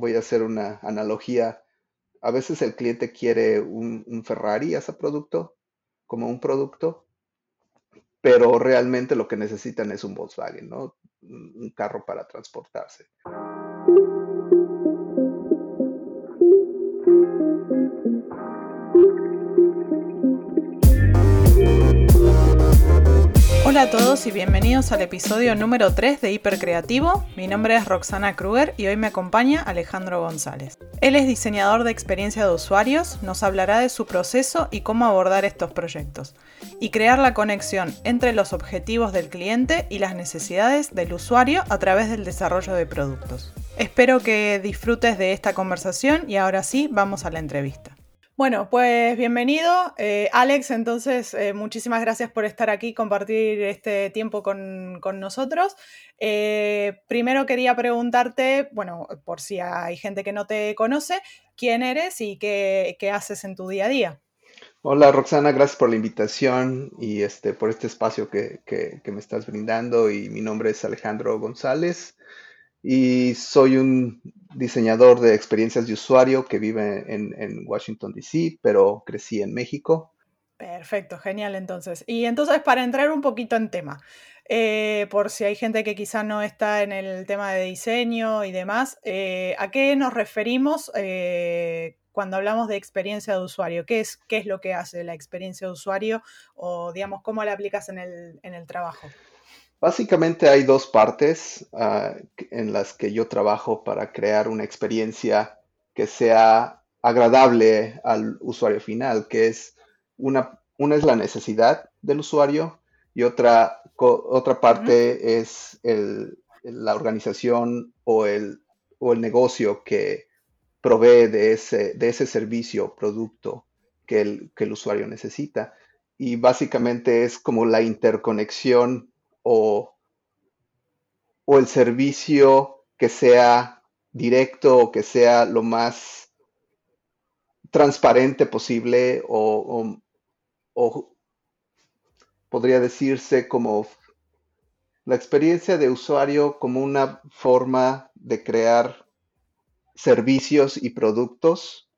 voy a hacer una analogía. A veces el cliente quiere un, Ferrari, ese producto, como un producto, pero realmente lo que necesitan es un Volkswagen, ¿no? Un carro para transportarse. Hola a todos y bienvenidos al episodio número 3 de Hipercreativo. Mi nombre es Roxana Kruger y hoy me acompaña Alejandro González. Él es diseñador de experiencia de usuarios, nos hablará de su proceso y cómo abordar estos proyectos, y crear la conexión entre los objetivos del cliente y las necesidades del usuario a través del desarrollo de productos. Espero que disfrutes de esta conversación y ahora sí, vamos a la entrevista. Bueno, pues bienvenido, eh, Alex. Entonces, eh, muchísimas gracias por estar aquí, compartir este tiempo con, nosotros. Eh, primero quería preguntarte, bueno, por si hay gente que no te conoce, quién eres y qué, haces en tu día a día. Hola Roxana, gracias por la invitación y este, por este espacio que, que me estás brindando. Y mi nombre es Alejandro González y soy un diseñador de experiencias de usuario que vive en, Washington, D.C., pero crecí en México. Perfecto, genial entonces. Y entonces para entrar un poquito en tema, eh, por si hay gente que quizá no está en el tema de diseño y demás, eh, ¿a qué nos referimos eh, cuando hablamos de experiencia de usuario? ¿Qué es, ¿Qué es lo que hace la experiencia de usuario o digamos cómo la aplicas en el, en el trabajo? Básicamente hay dos partes ah, en las que yo trabajo para crear una experiencia que sea agradable al usuario final, que es una, una es la necesidad del usuario y otra, otra parte es la organización o el, o el negocio que provee de ese, de ese servicio o producto que el, que el usuario necesita. Y básicamente es como la interconexión o, el servicio que sea directo o que sea lo más transparente posible o, podría decirse como la experiencia de usuario como una forma de crear servicios y productos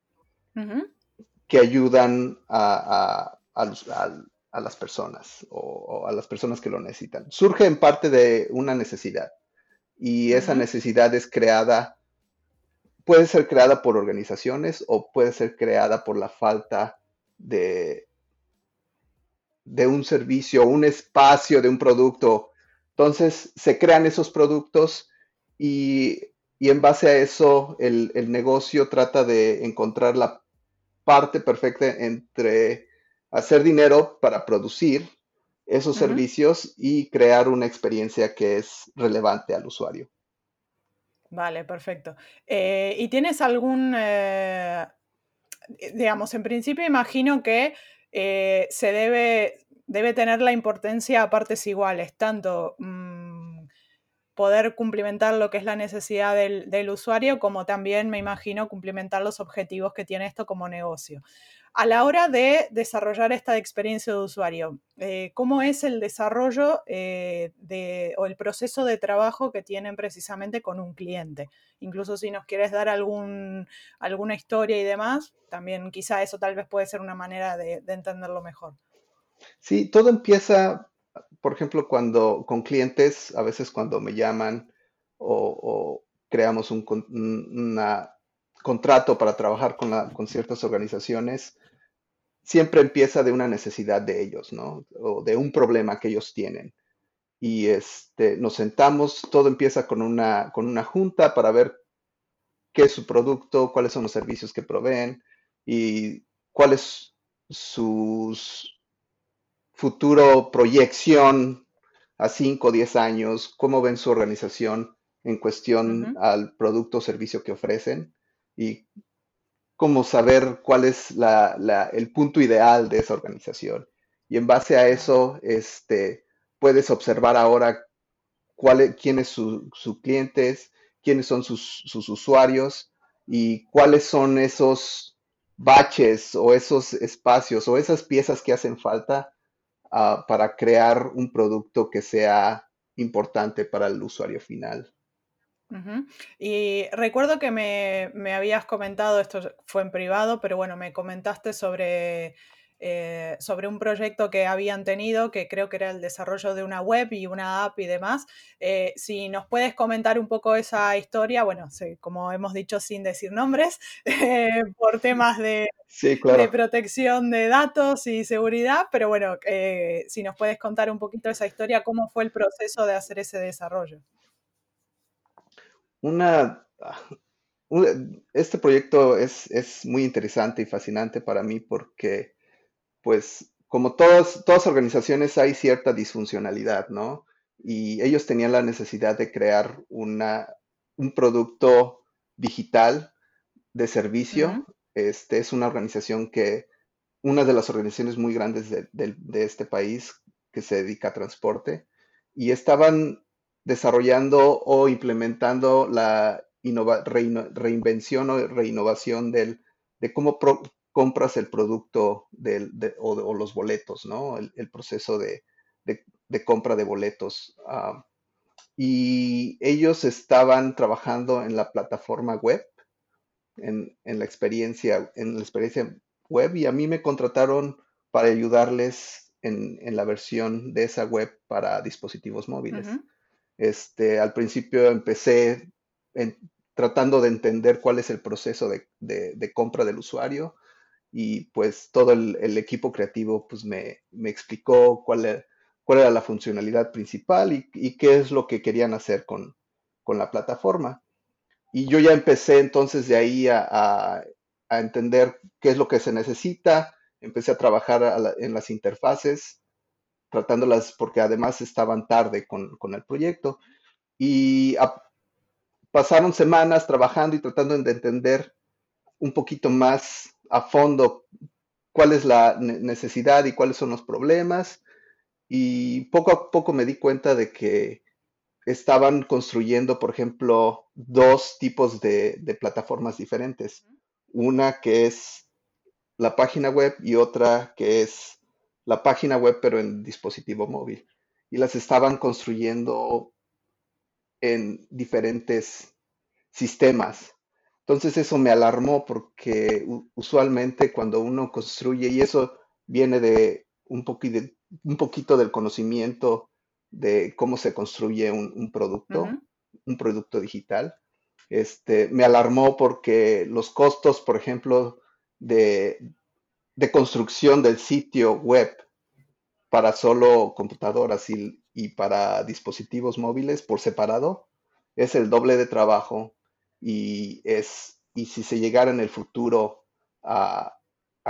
que ayudan a, a las personas o, a las personas que lo necesitan. Surge en parte de una necesidad y esa necesidad es creada, puede ser creada por organizaciones o puede ser creada por la falta de, de un servicio, un espacio de un producto. Entonces se crean esos productos y, en base a eso el, el negocio trata de encontrar la parte perfecta entre hacer dinero para producir esos servicios y crear una experiencia que es relevante al usuario. Vale, perfecto. Eh, ¿Y tienes algún, eh, digamos, en principio imagino que eh, se debe, debe tener la importancia a partes iguales, tanto mm, poder cumplimentar lo que es la necesidad del, del, usuario, como también me imagino cumplimentar los objetivos que tiene esto como negocio a la hora de desarrollar esta experiencia de usuario, eh, ¿cómo es el desarrollo eh, o el proceso de trabajo que tienen precisamente con un cliente? Incluso si nos quieres dar algún, alguna historia y demás, también quizá eso tal vez puede ser una manera de, entenderlo mejor. Sí, todo empieza, por ejemplo, cuando con clientes, a veces cuando me llaman o, creamos un contrato para trabajar con, con ciertas organizaciones, siempre empieza de una necesidad de ellos, ¿no? O de un problema que ellos tienen. Y este, nos sentamos, todo empieza con una, con una junta para ver qué es su producto, cuáles son los servicios que proveen y cuál es su futuro proyección a 5 o 10 años, cómo ven su organización en cuestión al producto o servicio que ofrecen y como saber cuál es el punto ideal de esa organización. Y en base a eso, este, puedes observar ahora cuál, quiénes son sus clientes, quiénes son sus, usuarios y cuáles son esos baches o esos espacios o esas piezas que hacen falta ah, para crear un producto que sea importante para el usuario final. Y recuerdo que me, me, habías comentado, esto fue en privado, pero bueno, me comentaste sobre eh, sobre un proyecto que habían tenido, que creo que era el desarrollo de una web y una app y demás. Eh, si nos puedes comentar un poco esa historia, bueno, como hemos dicho sin decir nombres, eh, por temas de, de, protección de datos y seguridad, pero bueno, si nos puedes contar un poquito esa historia, cómo fue el proceso de hacer ese desarrollo. Una, ah, este proyecto es, es, muy interesante y fascinante para mí porque pues como todas, todas organizaciones hay cierta disfuncionalidad, ¿no? Y ellos tenían la necesidad de crear una, un producto digital de servicio. Este es una organización que, una de las organizaciones muy grandes de, este país que se dedica a transporte, y estaban desarrollando o implementando la reinvención o reinnovación del, de cómo compras el producto o, los boletos, ¿no? El, proceso de, compra de boletos. Ah, y ellos estaban trabajando en la plataforma web, en, la experiencia, en la experiencia web, y a mí me contrataron para ayudarles en, la versión de esa web para dispositivos móviles. Este, al principio empecé tratando de entender cuál es el proceso de compra del usuario y pues todo el, equipo creativo pues me, explicó era, cuál era, la funcionalidad principal y, qué es lo que querían hacer con, la plataforma. Y yo ya empecé entonces de ahí a, entender qué es lo que se necesita, empecé a trabajar en las interfaces, tratándolas porque además estaban tarde con, el proyecto. Y pasaron semanas trabajando y tratando de entender un poquito más a fondo cuál es la necesidad y cuáles son los problemas. Y poco a poco me di cuenta de que estaban construyendo, por ejemplo, dos tipos de, plataformas diferentes. Una que es la página web y otra que es la página web pero en dispositivo móvil. Y las estaban construyendo en diferentes sistemas. Entonces eso me alarmó porque usualmente cuando uno construye, y eso viene de un, un poquito del conocimiento de cómo se construye un, producto, un producto digital, este, me alarmó porque los costos, por ejemplo, de, construcción del sitio web para solo computadoras y para dispositivos móviles por separado es el doble de trabajo y, es, y si se llegara en el futuro a,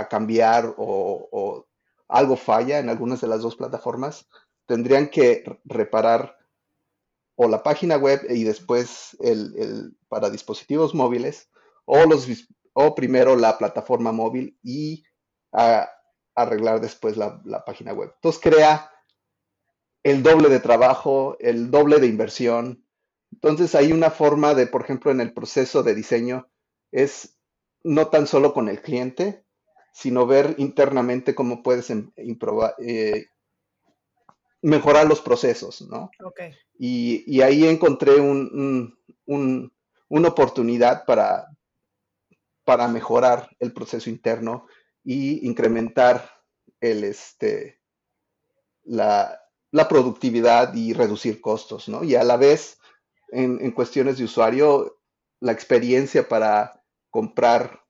cambiar o, algo falla en algunas de las dos plataformas, tendrían que reparar o la página web y después el, para dispositivos móviles o, los, o primero la plataforma móvil y arreglar después la, la, página web. Entonces crea el doble de trabajo, el doble de inversión entonces hay una forma de, por ejemplo, en el proceso de diseño, es no tan solo con el cliente, sino ver internamente cómo puedes eh, mejorar los procesos, ¿no? Y, ahí encontré una oportunidad para, para mejorar el proceso interno y incrementar el, este, la, la productividad y reducir costos, ¿no? Y a la vez en, cuestiones de usuario, la experiencia para comprar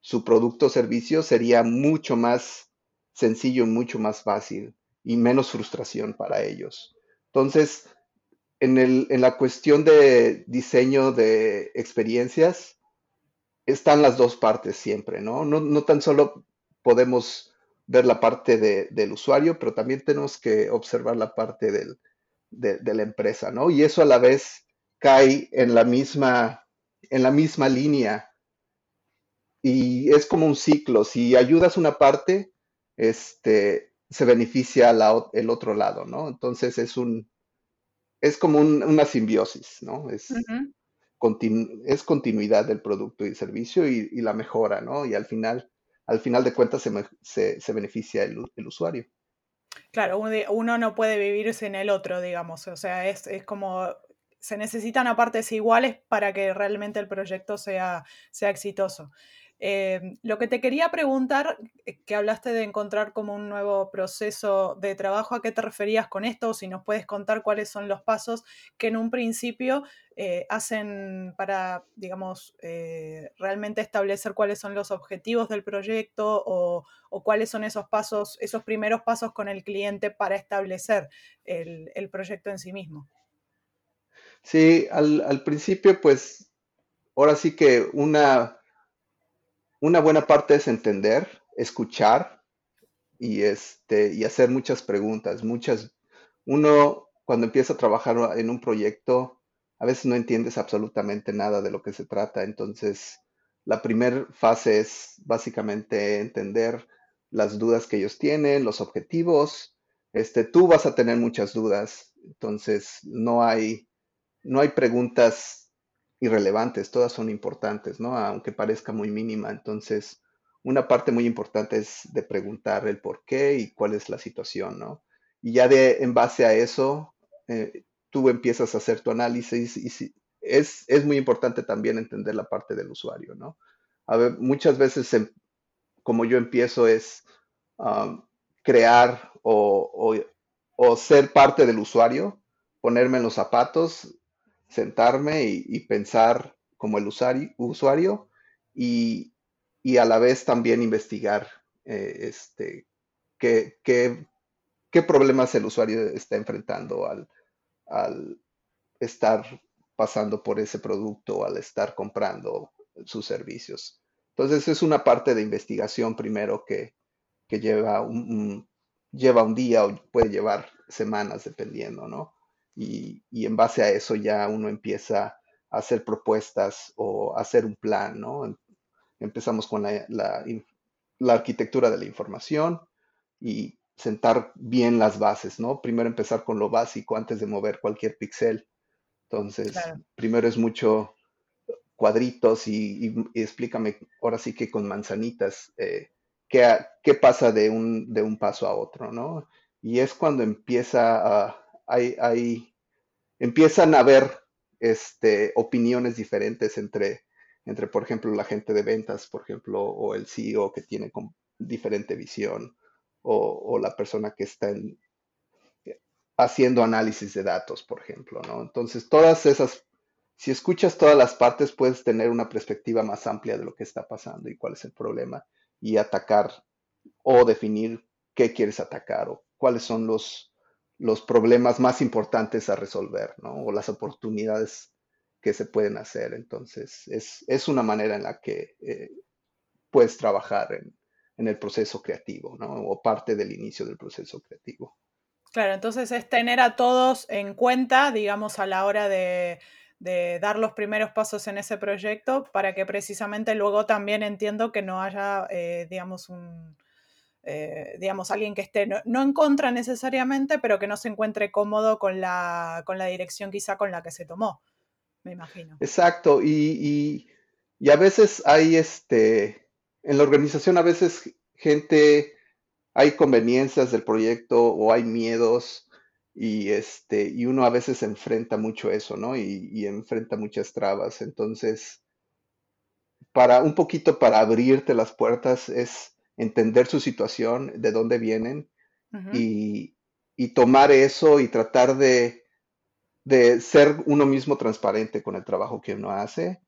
su producto o servicio sería mucho más sencillo, mucho más fácil y menos frustración para ellos. Entonces, en, el, en la cuestión de diseño de experiencias, están las dos partes siempre, ¿no? No, tan solo podemos ver la parte del usuario, pero también tenemos que observar la parte del, de, de, la empresa, ¿no? Y eso a la vez cae en la misma, en la misma línea. Y es como un ciclo. Si ayudas una parte, este, se beneficia el otro lado, ¿no? Entonces es un, es como una simbiosis, ¿no? Es, es continuidad del producto y servicio y, la mejora, ¿no? Y al final, al final de cuentas se, se, beneficia el, el, usuario. Claro, uno no puede vivir sin el otro, digamos. O sea, es, es como se necesitan a partes iguales para que realmente el proyecto sea, sea exitoso. Em, lo que te quería preguntar, eh, que hablaste de encontrar como un nuevo proceso de trabajo, ¿a qué te referías con esto? Si nos puedes contar cuáles son los pasos que en un principio eh, hacen para, digamos, eh, realmente establecer cuáles son los objetivos del proyecto o, cuáles son esos pasos, esos primeros pasos con el cliente para establecer el, proyecto en sí mismo. Sí, al, al principio, pues, ahora sí que una una buena parte es entender, escuchar y, este, y hacer muchas preguntas. Muchas, uno cuando empieza a trabajar en un proyecto, a veces no entiendes absolutamente nada de lo que se trata. Entonces, la primera fase es básicamente entender las dudas que ellos tienen, los objetivos. Este, tú vas a tener muchas dudas, entonces no hay, no hay preguntas irrelevantes, todas son importantes, ¿no? Aunque parezca muy mínima. Entonces, una parte muy importante es de preguntar el por qué y cuál es la situación, ¿no? Y ya de en base a eso, eh, tú empiezas a hacer tu análisis y si, es, es, muy importante también entender la parte del usuario, ¿no? A ver, muchas veces, em, como yo empiezo, es um, crear o, o, o ser parte del usuario, ponerme en los zapatos sentarme y, pensar como el usuario, y, a la vez también investigar eh, este, qué, problemas el usuario está enfrentando al, estar pasando por ese producto al estar comprando sus servicios. Entonces es una parte de investigación primero que, lleva, un, lleva un día o puede llevar semanas dependiendo, ¿no? Y, en base a eso ya uno empieza a hacer propuestas o hacer un plan, ¿no? Em, empezamos con la, arquitectura de la información y sentar bien las bases, ¿no? Primero empezar con lo básico antes de mover cualquier pixel. Entonces, primero es mucho cuadritos y, explícame ahora sí que con manzanitas eh, qué, pasa de un, de un paso a otro, ¿no? Y es cuando empieza a, hay, empiezan a haber este, opiniones diferentes entre, entre, por ejemplo, la gente de ventas, por ejemplo, o el CEO que tiene con diferente visión, o, la persona que está haciendo análisis de datos, por ejemplo, ¿no? Entonces, todas esas, si escuchas todas las partes, puedes tener una perspectiva más amplia de lo que está pasando y cuál es el problema y atacar o definir qué quieres atacar o cuáles son los, los problemas más importantes a resolver, ¿no? O las oportunidades que se pueden hacer. Entonces, es, una manera en la que eh, puedes trabajar en, el proceso creativo, ¿no? O parte del inicio del proceso creativo. Claro, entonces es tener a todos en cuenta, digamos, a la hora de, dar los primeros pasos en ese proyecto para que precisamente luego también entiendo que no haya, eh, digamos, un, eh, digamos, alguien que esté no, en contra necesariamente, pero que no se encuentre cómodo con la, con la dirección quizá con la que se tomó, me imagino. Exacto, y, a veces hay, este, en la organización a veces gente, hay conveniencias del proyecto o hay miedos y, este, y uno a veces enfrenta mucho eso, ¿no? Y, y enfrenta muchas trabas. Entonces, para un poquito para abrirte las puertas es entender su situación, de dónde vienen y, tomar eso y tratar de, ser uno mismo transparente con el trabajo que uno hace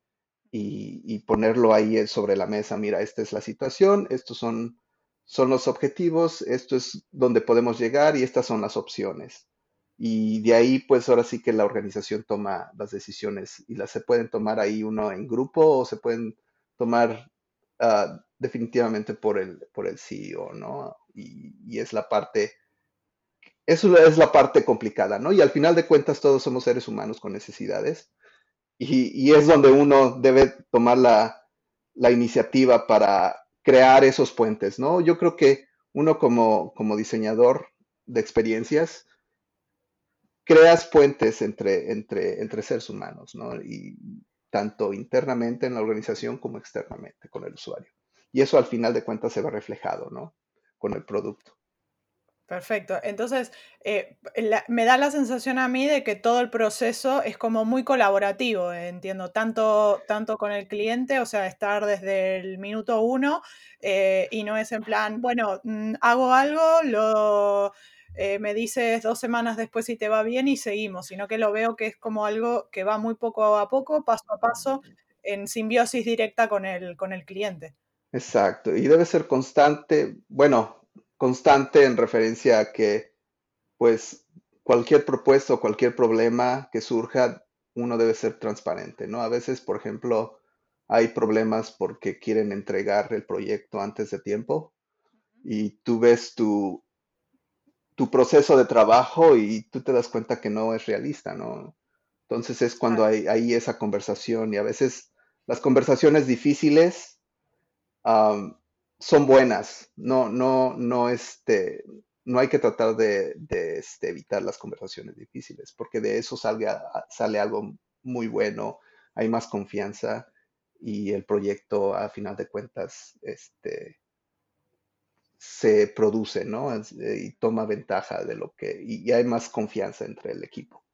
y, ponerlo ahí sobre la mesa. Mira, esta es la situación, estos son, son los objetivos, esto es donde podemos llegar y estas son las opciones. Y de ahí, pues ahora sí que la organización toma las decisiones y las se pueden tomar ahí uno en grupo o se pueden tomar Ah, definitivamente por el, por el CEO, ¿no? Y, es la parte, eso es la parte complicada, ¿no? Y al final de cuentas todos somos seres humanos con necesidades y, es donde uno debe tomar la, la, iniciativa para crear esos puentes, ¿no? Yo creo que uno como, como diseñador de experiencias, creas puentes entre, entre, entre seres humanos, ¿no? Y tanto internamente en la organización como externamente con el usuario. Y eso al final de cuentas se ve reflejado, ¿no? Con el producto. Perfecto. Entonces, eh, me da la sensación a mí de que todo el proceso es como muy colaborativo, entiendo, tanto, tanto con el cliente, o sea, estar desde el minuto uno eh, y no es en plan, bueno, mm, hago algo, lo, eh, me dices dos semanas después si te va bien y seguimos, sino que lo veo que es como algo que va muy poco a poco, paso a paso, en simbiosis directa con el, con el cliente. Exacto, y debe ser constante. Bueno, constante en referencia a que, pues, cualquier propuesta o cualquier problema que surja, uno debe ser transparente, ¿no? A veces, por ejemplo, hay problemas porque quieren entregar el proyecto antes de tiempo y tú ves tu, tu proceso de trabajo y tú te das cuenta que no es realista, ¿no? Entonces es cuando hay, hay esa conversación y a veces las conversaciones difíciles son buenas. No, no, no, este, no hay que tratar de, este, evitar las conversaciones difíciles, porque de eso sale, sale algo muy bueno, hay más confianza y el proyecto, a final de cuentas, este, se produce, ¿no? Y toma ventaja de lo que, y hay más confianza entre el equipo.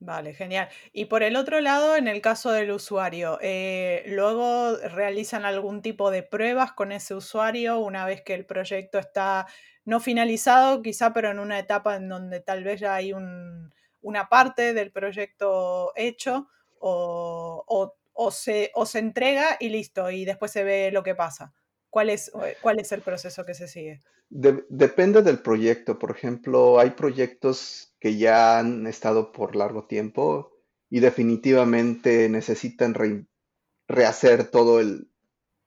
Vale, genial. Y por el otro lado, en el caso del usuario, eh, luego realizan algún tipo de pruebas con ese usuario una vez que el proyecto está no finalizado, quizá, pero en una etapa en donde tal vez ya hay una parte del proyecto hecho o, se, o se entrega y listo, y después se ve lo que pasa. ¿Cuál es, cuál es el proceso que se sigue? depende del proyecto. Por ejemplo, hay proyectos que ya han estado por largo tiempo y definitivamente necesitan rehacer todo el,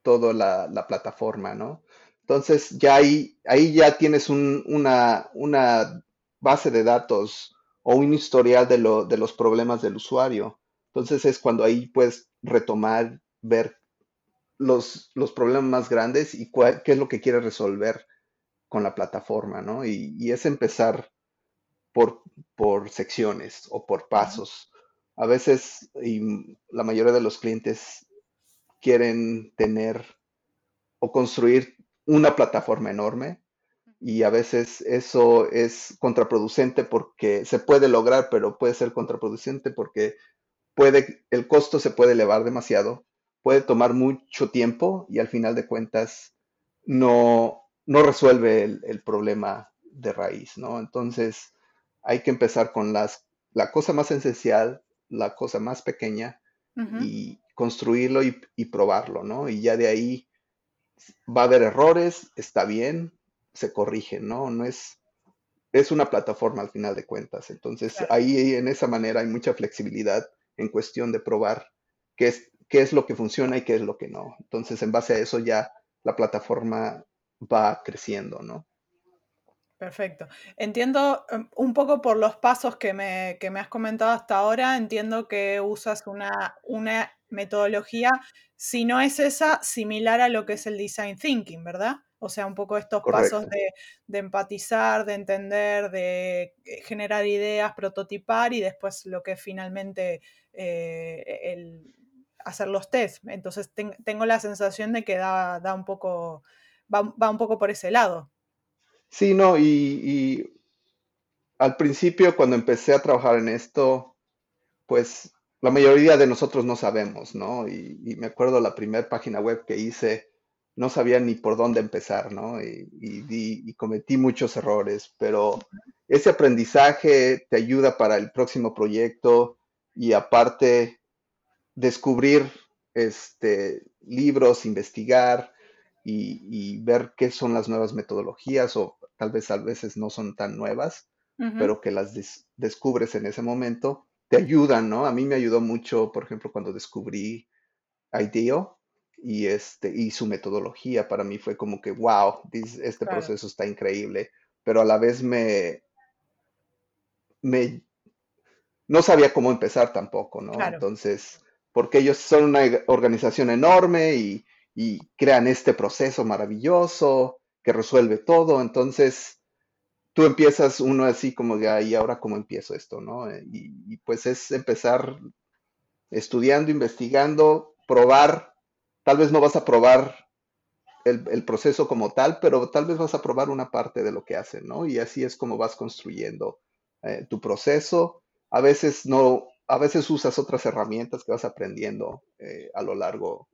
toda la, plataforma, ¿no? Entonces ya ahí, ahí ya tienes una, una, base de datos o un historial de, lo, de los problemas del usuario. Entonces es cuando ahí puedes retomar, ver los, los problemas más grandes y qué es lo que quieres resolver con la plataforma, ¿no? Y, es empezar por, por, secciones o por pasos. A veces, y la mayoría de los clientes quieren tener o construir una plataforma enorme y a veces eso es contraproducente porque se puede lograr, pero puede ser contraproducente porque puede, el costo se puede elevar demasiado, puede tomar mucho tiempo y al final de cuentas no, no resuelve el, problema de raíz, ¿no? Entonces hay que empezar con las, la cosa más esencial, la cosa más pequeña y construirlo y, probarlo, ¿no? Y ya de ahí va a haber errores, está bien, se corrigen, ¿no? No es, es una plataforma al final de cuentas. Entonces ahí en esa manera hay mucha flexibilidad en cuestión de probar qué es, qué es lo que funciona y qué es lo que no. Entonces en base a eso ya la plataforma va creciendo, ¿no? Perfecto. Entiendo em, un poco por los pasos que me, me, has comentado hasta ahora, entiendo que usas una, una metodología, si no es esa, similar a lo que es el design thinking, ¿verdad? O sea, un poco estos pasos de, empatizar, de entender, de eh, generar ideas, prototipar y después lo que es finalmente eh, el, hacer los test. Entonces tengo la sensación de que da, da un poco va, un poco por ese lado. Sí, no, y, al principio cuando empecé a trabajar en esto, pues la mayoría de nosotros no sabemos, ¿no? Y, me acuerdo la primera página web que hice, no sabía ni por dónde empezar, ¿no? Y, cometí muchos errores, pero ese aprendizaje te ayuda para el próximo proyecto y aparte descubrir este, libros, investigar, y, ver qué son las nuevas metodologías o tal vez a veces no son tan nuevas, pero que las descubres en ese momento, te ayudan, ¿no? A mí me ayudó mucho, por ejemplo, cuando descubrí IDEO y, este, y su metodología, para mí fue como que, wow, este proceso está increíble, pero a la vez me, me, no sabía cómo empezar tampoco, ¿no? Entonces, porque ellos son una organización enorme y crean este proceso maravilloso que resuelve todo. Entonces, tú empiezas uno así como de, ahí, ahora cómo empiezo esto, ¿no? Eh, y, pues es empezar estudiando, investigando, probar. Tal vez no vas a probar el, proceso como tal, pero tal vez vas a probar una parte de lo que hacen, ¿no? Y así es como vas construyendo eh, tu proceso. A veces no, a veces usas otras herramientas que vas aprendiendo eh, a lo largo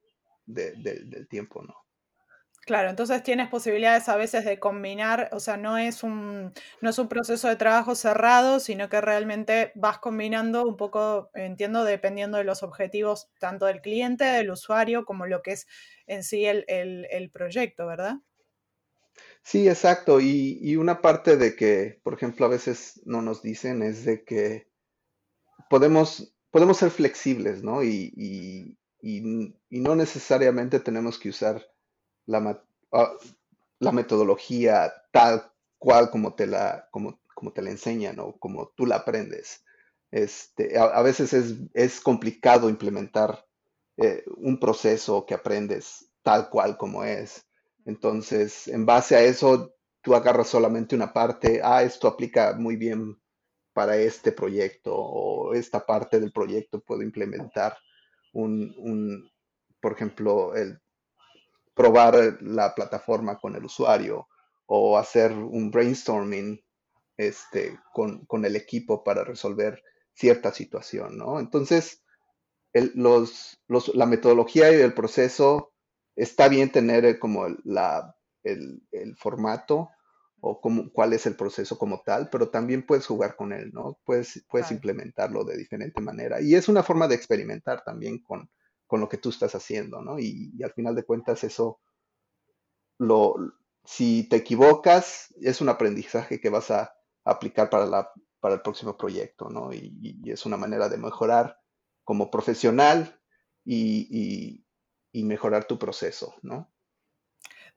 del tiempo, ¿no? Claro, entonces tienes posibilidades a veces de combinar, o sea, no es un, no es un proceso de trabajo cerrado, sino que realmente vas combinando un poco, entiendo, dependiendo de los objetivos tanto del cliente, del usuario, como lo que es en sí el, proyecto, ¿verdad? Sí, exacto. Y, una parte de que, por ejemplo, a veces no nos dicen es de que podemos, podemos ser flexibles, ¿no? y no necesariamente tenemos que usar Ah, la, metodología tal cual como te la, como, como te la enseñan o como tú la aprendes. Este, a, veces es, complicado implementar eh, un proceso que aprendes tal cual como es. Entonces, en base a eso, tú agarras solamente una parte, ah, esto aplica muy bien para este proyecto o esta parte del proyecto puedo implementar un, un por ejemplo, el probar la plataforma con el usuario o hacer un brainstorming este, con, el equipo para resolver cierta situación, ¿no? Entonces, los, la metodología y el proceso está bien tener eh, como la, el, formato o como, cuál es el proceso como tal, pero también puedes jugar con él, ¿no? Puedes, puedes implementarlo de diferente manera. Y es una forma de experimentar también con, con lo que tú estás haciendo, ¿no? Y, al final de cuentas eso, lo, si te equivocas, es un aprendizaje que vas a aplicar para, la, para el próximo proyecto, ¿no? Y, es una manera de mejorar como profesional y, mejorar tu proceso, ¿no?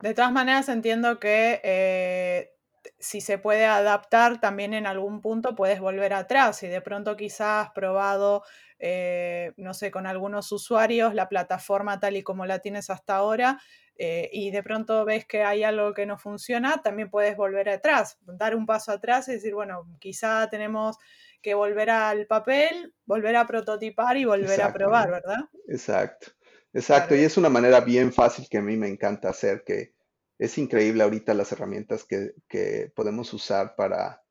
De todas maneras, entiendo que eh, si se puede adaptar, también en algún punto puedes volver atrás. Y de pronto quizás has probado eh, no sé, con algunos usuarios, la plataforma tal y como la tienes hasta ahora, eh, y de pronto ves que hay algo que no funciona, también puedes volver atrás, dar un paso atrás y decir, bueno, quizá tenemos que volver al papel, volver a prototipar y volver a probar, ¿verdad? Exacto, exacto. Y es una manera bien fácil que a mí me encanta hacer, que es increíble ahorita las herramientas que, que podemos usar para,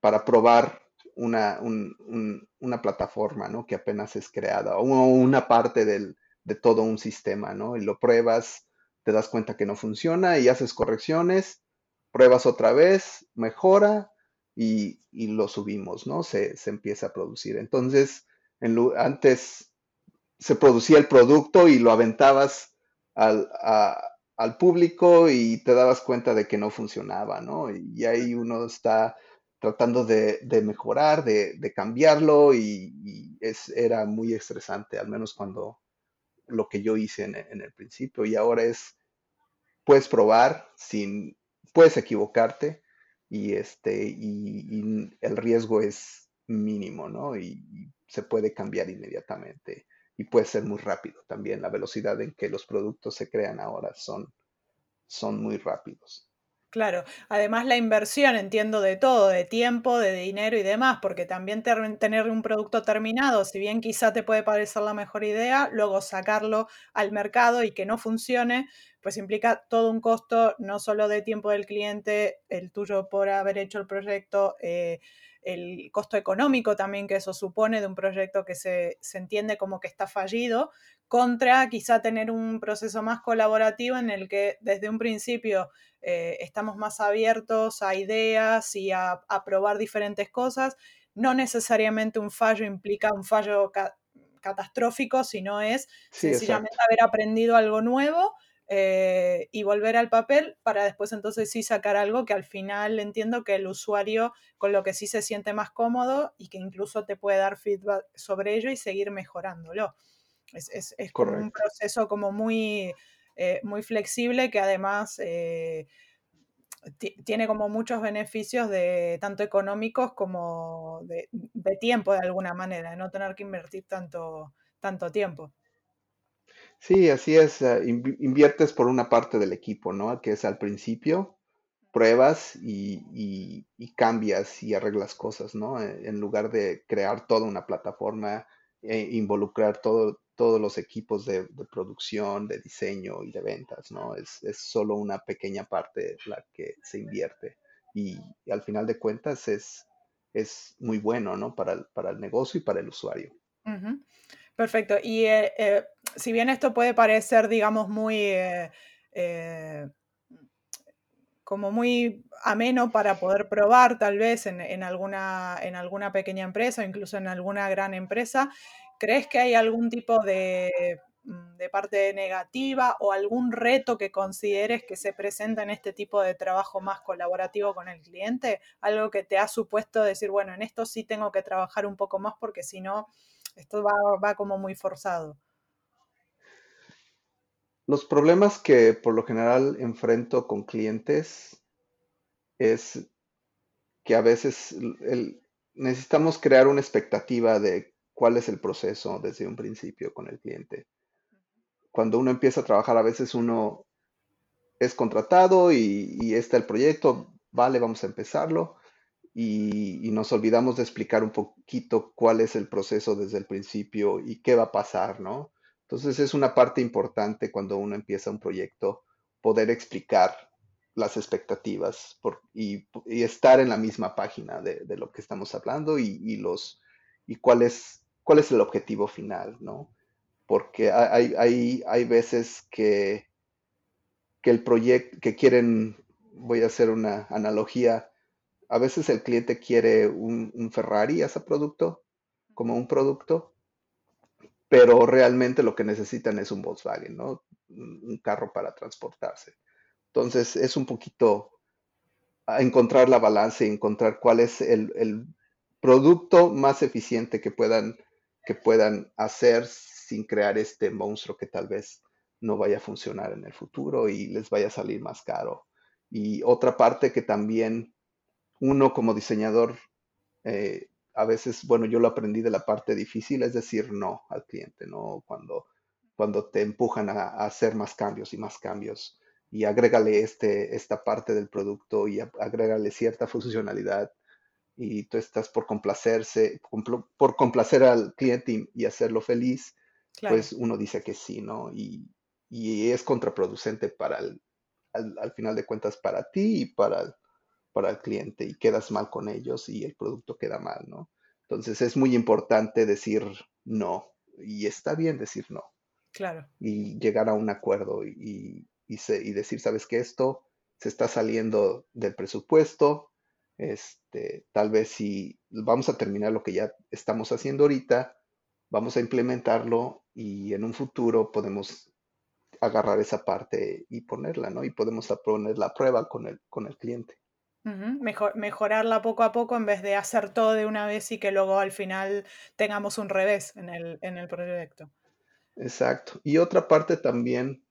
para probar una, una plataforma, ¿no? Que apenas es creada, o una parte del, de todo un sistema, ¿no? Y lo pruebas, te das cuenta que no funciona y haces correcciones, pruebas otra vez, mejora y, lo subimos, ¿no? Se, empieza a producir. Entonces, antes se producía el producto y lo aventabas al público y te dabas cuenta de que no funcionaba, ¿no? Y ahí uno está tratando de, mejorar, de, cambiarlo y, es, era muy estresante, al menos cuando lo que yo hice en, el principio y ahora es, puedes probar sin, puedes equivocarte y este, y, el riesgo es mínimo, ¿no? Y, se puede cambiar inmediatamente y puede ser muy rápido también. La velocidad en que los productos se crean ahora son, son muy rápidos. Claro, además la inversión, entiendo de todo, de tiempo, de dinero y demás, porque también tener un producto terminado, si bien quizá te puede parecer la mejor idea, luego sacarlo al mercado y que no funcione, pues implica todo un costo, no solo de tiempo del cliente, el tuyo por haber hecho el proyecto, eh, el costo económico también que eso supone de un proyecto que se, se entiende como que está fallido, contra quizá tener un proceso más colaborativo en el que desde un principio eh, estamos más abiertos a ideas y a, probar diferentes cosas. No necesariamente un fallo implica un fallo catastrófico, sino es sencillamente haber aprendido algo nuevo eh, y volver al papel para después entonces sí sacar algo que al final entiendo que el usuario con lo que sí se siente más cómodo y que incluso te puede dar feedback sobre ello y seguir mejorándolo. Es, es, es como un proceso como muy, eh, muy flexible que además eh, tiene como muchos beneficios de tanto económicos como de, tiempo de alguna manera, de no tener que invertir tanto, tanto tiempo. Sí, así es. Eh, inviertes por una parte del equipo, ¿no? Que es al principio, pruebas y, y cambias y arreglas cosas, ¿no? En lugar de crear toda una plataforma e involucrar todo, todos los equipos de, producción, de diseño y de ventas, ¿no? Es, solo una pequeña parte la que se invierte y, al final de cuentas es, es muy bueno, ¿no? Para el, para el negocio y para el usuario. Perfecto. Y eh, eh, si bien esto puede parecer, digamos, muy como muy ameno para poder probar tal vez en, alguna, en alguna pequeña empresa o incluso en alguna gran empresa. ¿Crees que hay algún tipo de, mm, de parte negativa o algún reto que consideres que se presenta en este tipo de trabajo más colaborativo con el cliente? Algo que te ha supuesto decir, bueno, en esto sí tengo que trabajar un poco más porque si no, esto va, va como muy forzado. Los problemas que por lo general enfrento con clientes es que a veces necesitamos crear una expectativa de cuál es el proceso desde un principio con el cliente. Cuando uno empieza a trabajar, a veces uno es contratado y, está el proyecto, vale, vamos a empezarlo, y, y, nos olvidamos de explicar un poquito cuál es el proceso desde el principio y qué va a pasar, ¿no? Entonces es una parte importante cuando uno empieza un proyecto poder explicar las expectativas y, estar en la misma página de, lo que estamos hablando y, los y cuál es cuál es el objetivo final, ¿no? Porque hay, hay, hay veces que, que el proyecto que quieren, voy a hacer una analogía, a veces el cliente quiere un, Ferrari, ese producto, como un producto, pero realmente lo que necesitan es un Volkswagen, ¿no? Un carro para transportarse. Entonces es un poquito encontrar la balanza y encontrar cuál es el, producto más eficiente que puedan, que puedan hacer sin crear este monstruo que tal vez no vaya a funcionar en el futuro y les vaya a salir más caro. Y otra parte que también uno como diseñador eh, a veces, bueno, yo lo aprendí de la parte difícil, es decir, no al cliente, ¿no? Cuando, cuando te empujan a, hacer más cambios y más cambios y agrégale este, esta parte del producto y agrégale cierta funcionalidad y tú estás por complacerse, por complacer al cliente y, hacerlo feliz, pues uno dice que sí, ¿no? Y, es contraproducente para el, al, final de cuentas para ti y para el, para el cliente y quedas mal con ellos y el producto queda mal, ¿no? Entonces es muy importante decir no y está bien decir no. Claro. Y llegar a un acuerdo y, y, decir, sabes que esto se está saliendo del presupuesto, este, tal vez si vamos a terminar lo que ya estamos haciendo ahorita, vamos a implementarlo y en un futuro podemos agarrar esa parte y ponerla, ¿no? Y podemos poner la prueba con el, con el cliente mejorarla poco a poco en vez de hacer todo de una vez y que luego al final tengamos un revés en el, en el proyecto. Exacto. Y otra parte también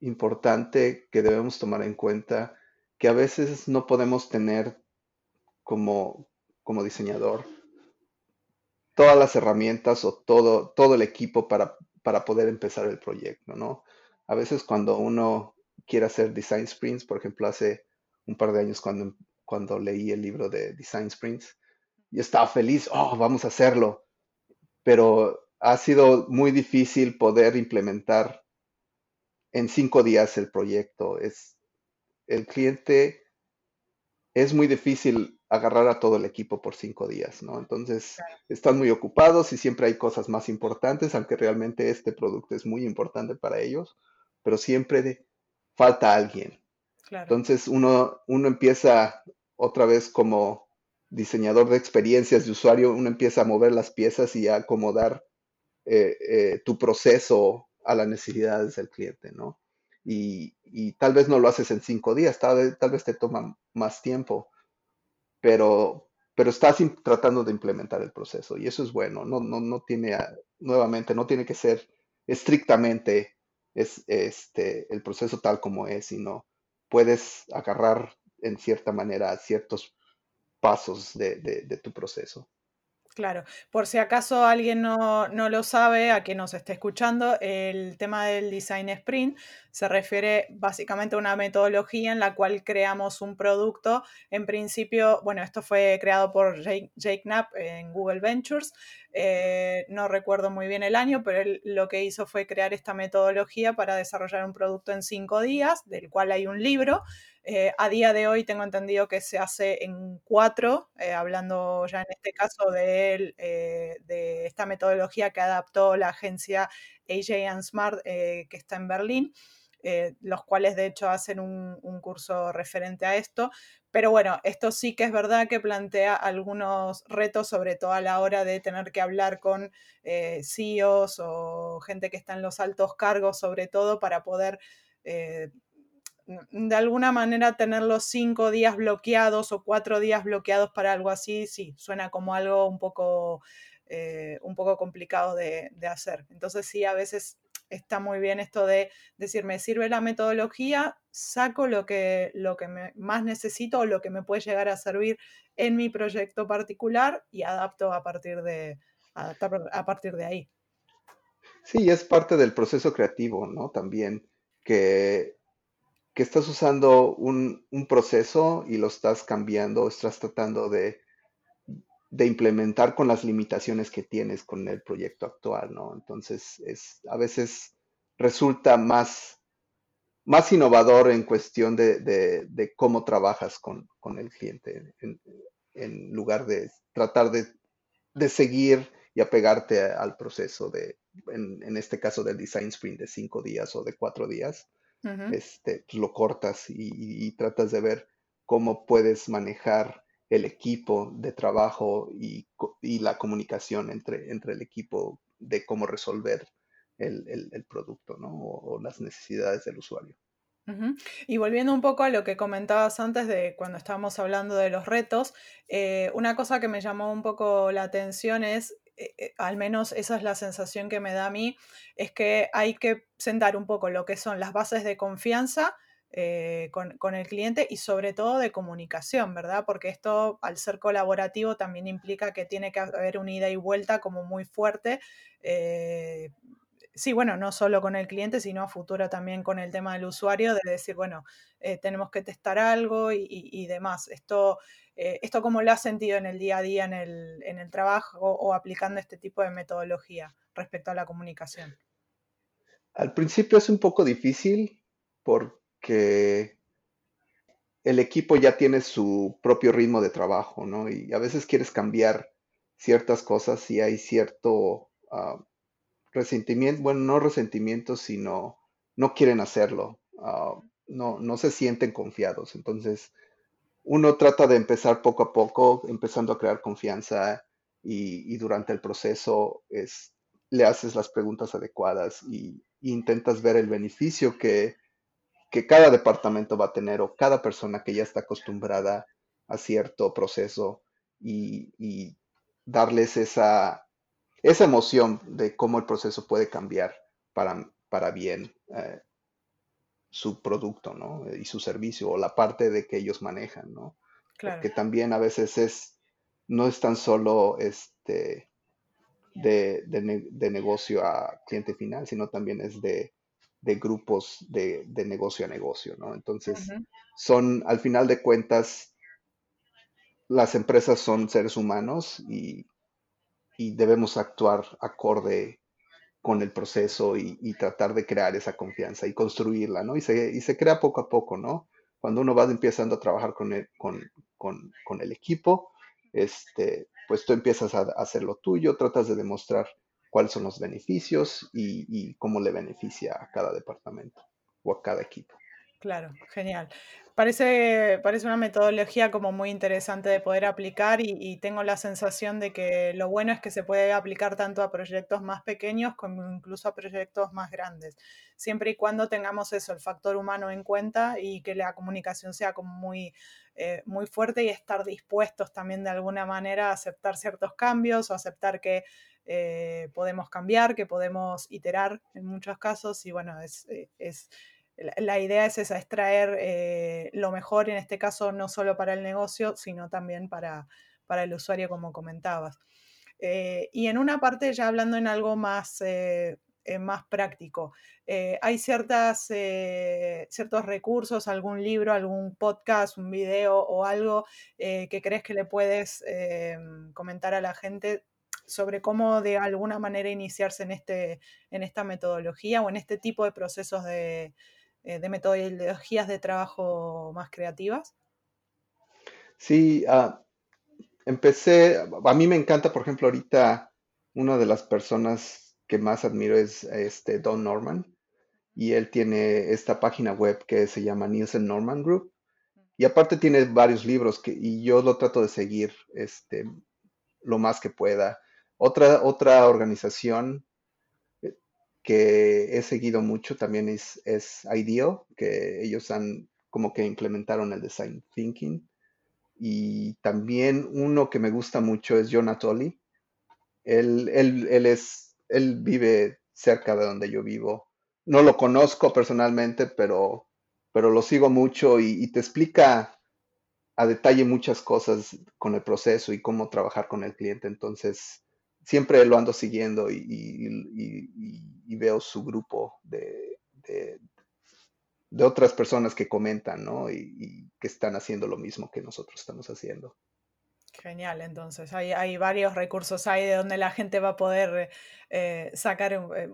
importante que debemos tomar en cuenta, que a veces no podemos tener como, como diseñador todas las herramientas o todo, todo el equipo para, para poder empezar el proyecto, ¿no? A veces cuando uno quiere hacer design sprints, por ejemplo, hace un par de años cuando, cuando leí el libro de Design Sprints. Y estaba feliz, oh, vamos a hacerlo. Pero ha sido muy difícil poder implementar en cinco días el proyecto. Es, el cliente es muy difícil agarrar a todo el equipo por cinco días, ¿no? Entonces, están muy ocupados y siempre hay cosas más importantes, aunque realmente este producto es muy importante para ellos, pero siempre falta alguien. Entonces uno, uno empieza otra vez como diseñador de experiencias de usuario, uno empieza a mover las piezas y a acomodar eh, eh, tu proceso a las necesidades del cliente, ¿no? Y, tal vez no lo haces en cinco días, tal vez, tal vez te toma más tiempo, pero, pero estás tratando de implementar el proceso y eso es bueno, no, no, no tiene, nuevamente, no tiene que ser estrictamente es, este, el proceso tal como es, sino puedes agarrar en cierta manera ciertos pasos de, tu proceso. Claro, por si acaso alguien no, lo sabe, a quien nos esté escuchando, el tema del design sprint se refiere básicamente a una metodología en la cual creamos un producto. En principio, bueno, esto fue creado por Jake, Knapp en Google Ventures. Eh, no recuerdo muy bien el año, pero él lo que hizo fue crear esta metodología para desarrollar un producto en cinco días, del cual hay un libro. Eh, a día de hoy tengo entendido que se hace en cuatro, eh, hablando ya en este caso de, eh, de, esta metodología que adaptó la agencia AJ Smart que está en Berlín. los cuales de hecho hacen un, curso referente a esto. Pero bueno, esto sí que es verdad que plantea algunos retos, sobre todo a la hora de tener que hablar con CEOs o gente que está en los altos cargos, sobre todo para poder de alguna manera tener los cinco días bloqueados o cuatro días bloqueados para algo así, sí, suena como algo un poco, eh, un poco complicado de, hacer. Entonces sí, a veces está muy bien esto de decir, me sirve la metodología, saco lo que, lo que más necesito o lo que me puede llegar a servir en mi proyecto particular y adapto a partir de, a partir de ahí. Sí, es parte del proceso creativo, ¿no? También que que estás usando un, proceso y lo estás cambiando, estás tratando de, implementar con las limitaciones que tienes con el proyecto actual, ¿no? Entonces, es, a veces resulta más, más innovador en cuestión de, cómo trabajas con, el cliente, en, lugar de tratar de, seguir y apegarte al proceso de, en, en, este caso del design sprint de cinco días o de cuatro días este, pues, lo cortas y, tratas de ver cómo puedes manejar el equipo de trabajo y, la comunicación entre, entre el equipo de cómo resolver el, producto ¿no? o, las necesidades del usuario. Y volviendo un poco a lo que comentabas antes de cuando estábamos hablando de los retos, eh, una cosa que me llamó un poco la atención es eh, eh, al menos esa es la sensación que me da a mí, es que hay que sentar un poco lo que son las bases de confianza eh, con, el cliente y sobre todo de comunicación, ¿verdad? Porque esto, al ser colaborativo, también implica que tiene que haber una ida y vuelta como muy fuerte sí, bueno, no solo con el cliente, sino a futuro también con el tema del usuario, de decir, bueno, eh, tenemos que testar algo y, demás. Esto, eh, esto cómo lo has sentido en el día a día, en el, en el trabajo o, aplicando este tipo de metodología respecto a la comunicación. Al principio es un poco difícil porque el equipo ya tiene su propio ritmo de trabajo, ¿no? Y a veces quieres cambiar ciertas cosas y hay cierto ah, resentimiento, bueno, no resentimiento, sino no quieren hacerlo, ah, no, no se sienten confiados. Entonces, uno trata de empezar poco a poco, empezando a crear confianza y, durante el proceso es, le haces las preguntas adecuadas y, intentas ver el beneficio que, que cada departamento va a tener o cada persona que ya está acostumbrada a cierto proceso y, y darles esa, esa emoción de cómo el proceso puede cambiar para, para bien eh, su producto, ¿no? Y su servicio o la parte de que ellos manejan, ¿no? Claro. Porque también a veces es, no es tan solo este de, de, negocio a cliente final, sino también es de, de grupos de, negocio a negocio, ¿no? Entonces, son, al final de cuentas, las empresas son seres humanos y y debemos actuar acorde con el proceso y, tratar de crear esa confianza y construirla, ¿no? Y se, y se crea poco a poco, ¿no? Cuando uno va empezando a trabajar con el, con, con, con el equipo, este, pues tú empiezas a, hacer lo tuyo, tratas de demostrar cuáles son los beneficios y, y cómo le beneficia a cada departamento o a cada equipo. Claro, genial. Parece, parece una metodología como muy interesante de poder aplicar y, tengo la sensación de que lo bueno es que se puede aplicar tanto a proyectos más pequeños como incluso a proyectos más grandes, siempre y cuando tengamos eso, el factor humano en cuenta y que la comunicación sea como muy, eh, muy fuerte y estar dispuestos también de alguna manera a aceptar ciertos cambios o aceptar que eh, podemos cambiar, que podemos iterar en muchos casos y bueno, es, eh, es la idea es esa, extraer eh, lo mejor, en este caso no solo para el negocio, sino también para, el usuario, como comentabas. y en una parte ya hablando en algo más, más práctico, hay ciertas, ciertos recursos, algún libro, algún podcast, un video o algo que crees que le puedes comentar a la gente sobre cómo de alguna manera iniciarse en, este, en esta metodología o en este tipo de procesos de, eh, de metodologías de trabajo más creativas? Sí, ah, empecé, a mí me encanta, por ejemplo, ahorita una de las personas que más admiro es este Don Norman y él tiene esta página web que se llama Nielsen Norman Group y aparte tiene varios libros que, y yo lo trato de seguir este, lo más que pueda. Otra, otra organización eh, que he seguido mucho también es, es que ellos han como que implementaron el design thinking. Y también uno que me gusta mucho es John Atoli. Él, él, es, él vive cerca de donde yo vivo. No lo conozco personalmente, pero, pero lo sigo mucho y te explica a detalle muchas cosas con el proceso y cómo trabajar con el cliente. Entonces, siempre lo ando siguiendo y, veo su grupo de, otras personas que comentan, ¿no? Y, que están haciendo lo mismo que nosotros estamos haciendo. Genial, entonces hay, hay varios recursos ahí de donde la gente va a poder eh, sacar, eh,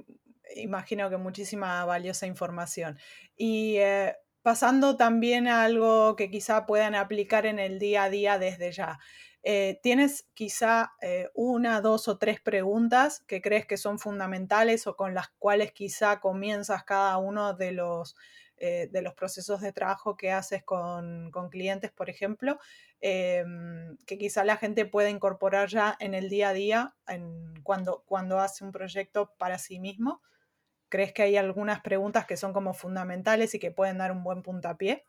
imagino que muchísima valiosa información. Y eh, pasando también a algo que quizá puedan aplicar en el día a día desde ya. Eh, ¿Tienes quizá eh, una, dos o tres preguntas que crees que son fundamentales o con las cuales quizá comienzas cada uno de los, eh, de los procesos de trabajo que haces con, clientes, por ejemplo, em, que quizá la gente pueda incorporar ya en el día a día cuando, cuando hace un proyecto para sí mismo? ¿Crees que hay algunas preguntas que son como fundamentales y que pueden dar un buen puntapié?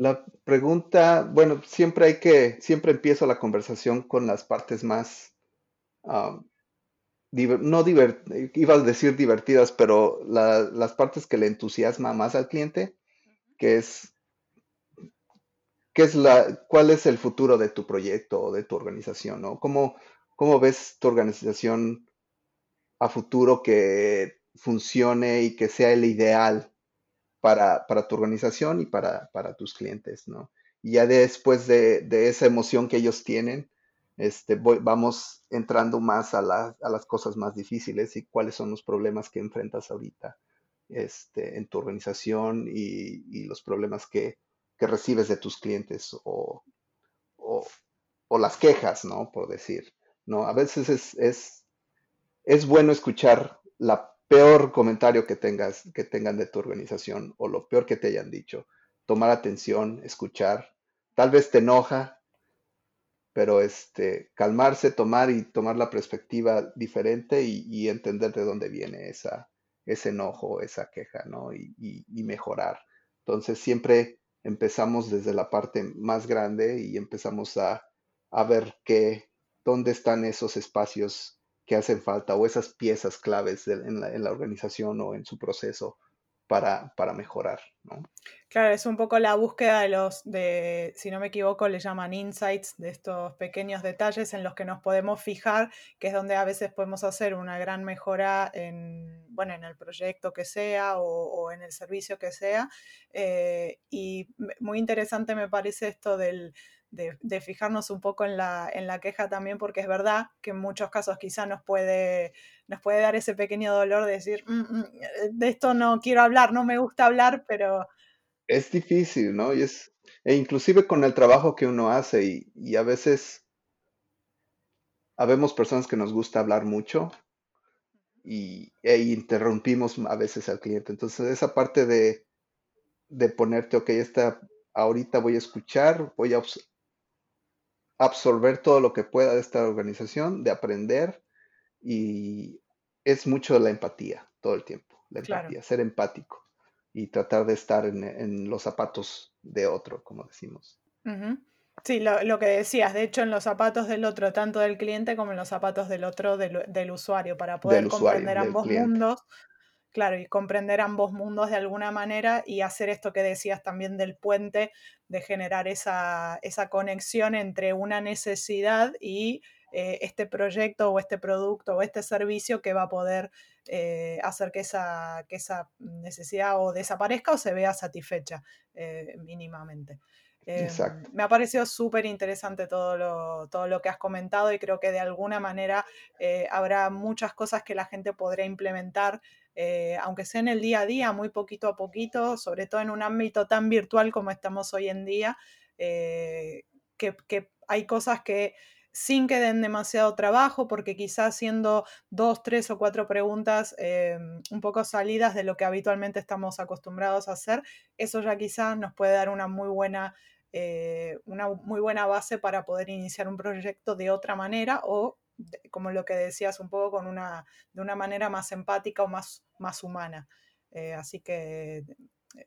La pregunta, bueno, siempre hay que, siempre empiezo la conversación con las partes más, no divert, iba a decir divertidas, pero las partes que le entusiasma más al cliente, que es, ¿qué es la, cuál es el futuro de tu proyecto o de tu organización, ¿no? ¿Cómo, cómo ves tu organización a futuro que funcione y que sea el ideal para, tu organización y para, tus clientes, ¿no? Y ya después de, esa emoción que ellos tienen, este, vamos entrando más a, las cosas más difíciles y cuáles son los problemas que enfrentas ahorita este, en tu organización y, los problemas que, recibes de tus clientes o, las quejas, ¿no? Por decir, ¿no? A veces es, es, es bueno escuchar la peor comentario que tengas, que tengan de tu organización o lo peor que te hayan dicho. Tomar atención, escuchar. Tal vez te enoja, pero este, calmarse, tomar y tomar la perspectiva diferente y, entender de dónde viene esa, ese enojo, esa queja, ¿no? Y, y, mejorar. Entonces siempre empezamos desde la parte más grande y empezamos a, a ver qué, dónde están esos espacios que hacen falta o esas piezas claves en, la, organización o en su proceso para, para mejorar. ¿no? Claro, es un poco la búsqueda de los, de, si no me equivoco, le llaman insights, de estos pequeños detalles en los que nos podemos fijar, que es donde a veces podemos hacer una gran mejora en, bueno, en el proyecto que sea o, en el servicio que sea. Eh, y muy interesante me parece esto del de, fijarnos un poco en la, en la queja también, porque es verdad que en muchos casos quizá nos puede, nos puede dar ese pequeño dolor de decir, mm, mm, eh, de esto no quiero hablar, no me gusta hablar, pero... Es difícil, ¿no? Y es, e inclusive con el trabajo que uno hace y, a veces habemos personas que nos gusta hablar mucho y e interrumpimos a veces al cliente. Entonces esa parte de, de ponerte, ok, esta, ahorita voy a escuchar, voy a absorber todo lo que pueda de esta organización, de aprender y es mucho la empatía todo el tiempo, la empatía, ser empático y tratar de estar en, los zapatos de otro, como decimos. Sí, lo, que decías, de hecho en los zapatos del otro, tanto del cliente como en los zapatos del otro, del, usuario, para poder comprender ambos mundos Claro, y comprender ambos mundos de alguna manera y hacer esto que decías también del puente, de generar esa, esa conexión entre una necesidad y eh, este proyecto o este producto o este servicio que va a poder eh, hacer que esa, que esa necesidad o desaparezca o se vea satisfecha mínimamente. me ha parecido súper interesante todo lo, todo lo que has comentado y creo que de alguna manera habrá muchas cosas que la gente podrá implementar eh, aunque sea en el día a día, muy poquito a poquito, sobre todo en un ámbito tan virtual como estamos hoy en día, eh, que, hay cosas que sin que den demasiado trabajo, porque quizás haciendo dos, tres o cuatro preguntas eh, un poco salidas de lo que habitualmente estamos acostumbrados a hacer, eso ya quizás nos puede dar una muy buena, una muy buena base para poder iniciar un proyecto de otra manera o como lo que decías, un poco con una, de una manera más empática o más, más humana. Eh, así que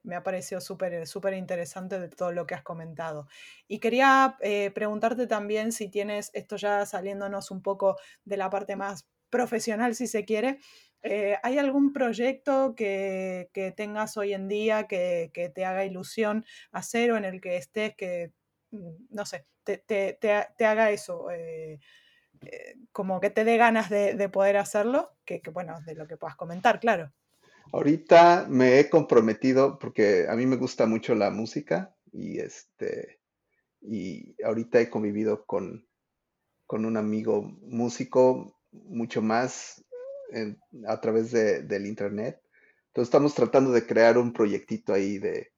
me ha parecido súper interesante de todo lo que has comentado. Y quería eh, preguntarte también si tienes, esto ya saliéndonos un poco de la parte más profesional, si se quiere, eh, ¿hay algún proyecto que, tengas hoy en día que, te haga ilusión hacer o en el que estés que, mm, no sé, te, te haga eso? Eh, como que te dé ganas de, poder hacerlo, que, bueno, de lo que puedas comentar, claro. Ahorita me he comprometido porque a mí me gusta mucho la música y este y ahorita he convivido con, con un amigo músico mucho más a través del internet. Entonces estamos tratando de crear un proyectito ahí de,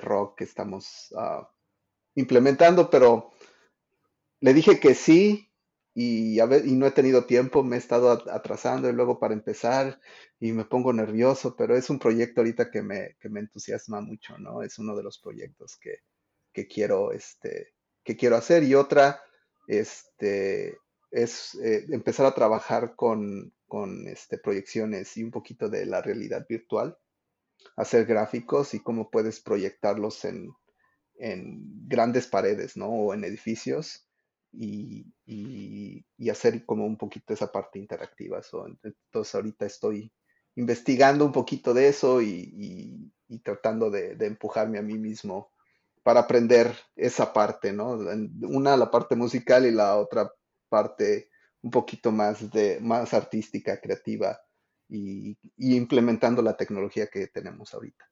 rock que estamos ah, implementando, pero le dije que sí y, no he tenido tiempo, me he estado atrasando y luego para empezar y me pongo nervioso, pero es un proyecto ahorita que me, que me entusiasma mucho, ¿no? Es uno de los proyectos que, que quiero, este, que quiero hacer y otra, este, es eh, empezar a trabajar con, con este, proyecciones y un poquito de la realidad virtual, hacer gráficos y cómo puedes proyectarlos en, en grandes paredes, ¿no? O en edificios y, hacer como un poquito esa parte interactiva. entonces ahorita estoy investigando un poquito de eso y, tratando de, empujarme a mí mismo para aprender esa parte, ¿no? Una la parte musical y la otra parte un poquito más de más artística, creativa y implementando la tecnología que tenemos ahorita.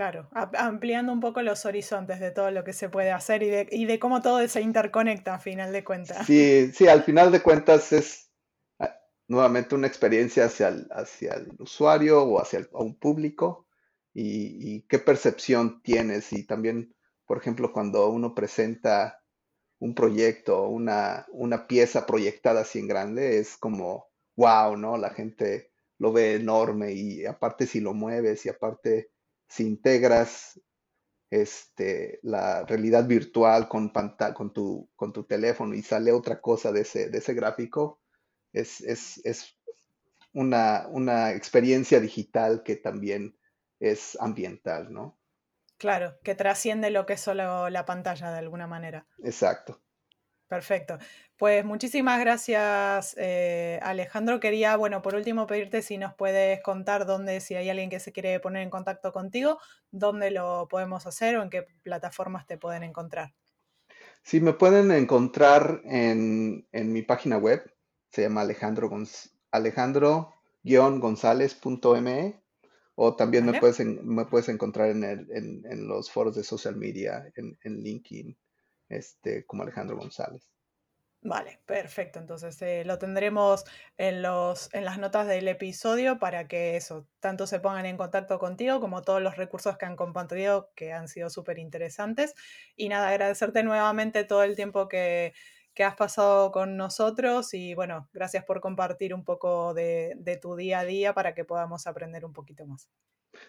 Claro, ampliando un poco los horizontes de todo lo que se puede hacer y de, y de cómo todo se interconecta a final de cuentas. Sí, sí, al final de cuentas es ah, nuevamente una experiencia hacia el, hacia el usuario o hacia un público y, qué percepción tienes y también, por ejemplo, cuando uno presenta un proyecto, una, una pieza proyectada así en grande, es como, wow, ¿no? La gente lo ve enorme y aparte si lo mueves y aparte si integras este, la realidad virtual con, con, tu, con tu teléfono y sale otra cosa de ese, de ese gráfico, es, una, una, experiencia digital que también es ambiental, ¿no? Claro, que trasciende lo que es solo la pantalla de alguna manera. Exacto. Perfecto. Pues muchísimas gracias, eh, Alejandro. Quería, bueno, por último pedirte si nos puedes contar dónde, si hay alguien que se quiere poner en contacto contigo, dónde lo podemos hacer o en qué plataformas te pueden encontrar. Sí, me pueden encontrar en, mi página web, se llama Alejandro, Alejandro-gonzález.me o también me, puedes me puedes encontrar en, en, los foros de social media, en, en LinkedIn este, como Alejandro González. Vale, perfecto. Entonces eh, lo tendremos en, los, en las notas del episodio para que eso, tanto se pongan en contacto contigo como todos los recursos que han compartido que han sido súper interesantes. Y nada, agradecerte nuevamente todo el tiempo que, has pasado con nosotros y bueno, gracias por compartir un poco de, de tu día a día para que podamos aprender un poquito más.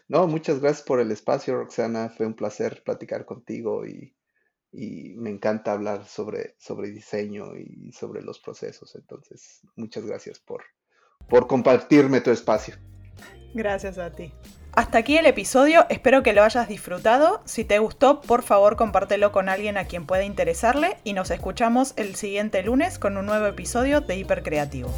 No, muchas gracias por el espacio, Roxana. Fue un placer platicar contigo y y me encanta hablar sobre, sobre diseño y sobre los procesos. Entonces, muchas gracias por, por compartirme tu espacio. Gracias a ti. Hasta aquí el episodio, espero que lo hayas disfrutado. Si te gustó, por favor compártelo con alguien a quien pueda interesarle y nos escuchamos el siguiente lunes con un nuevo episodio de Hipercreativo.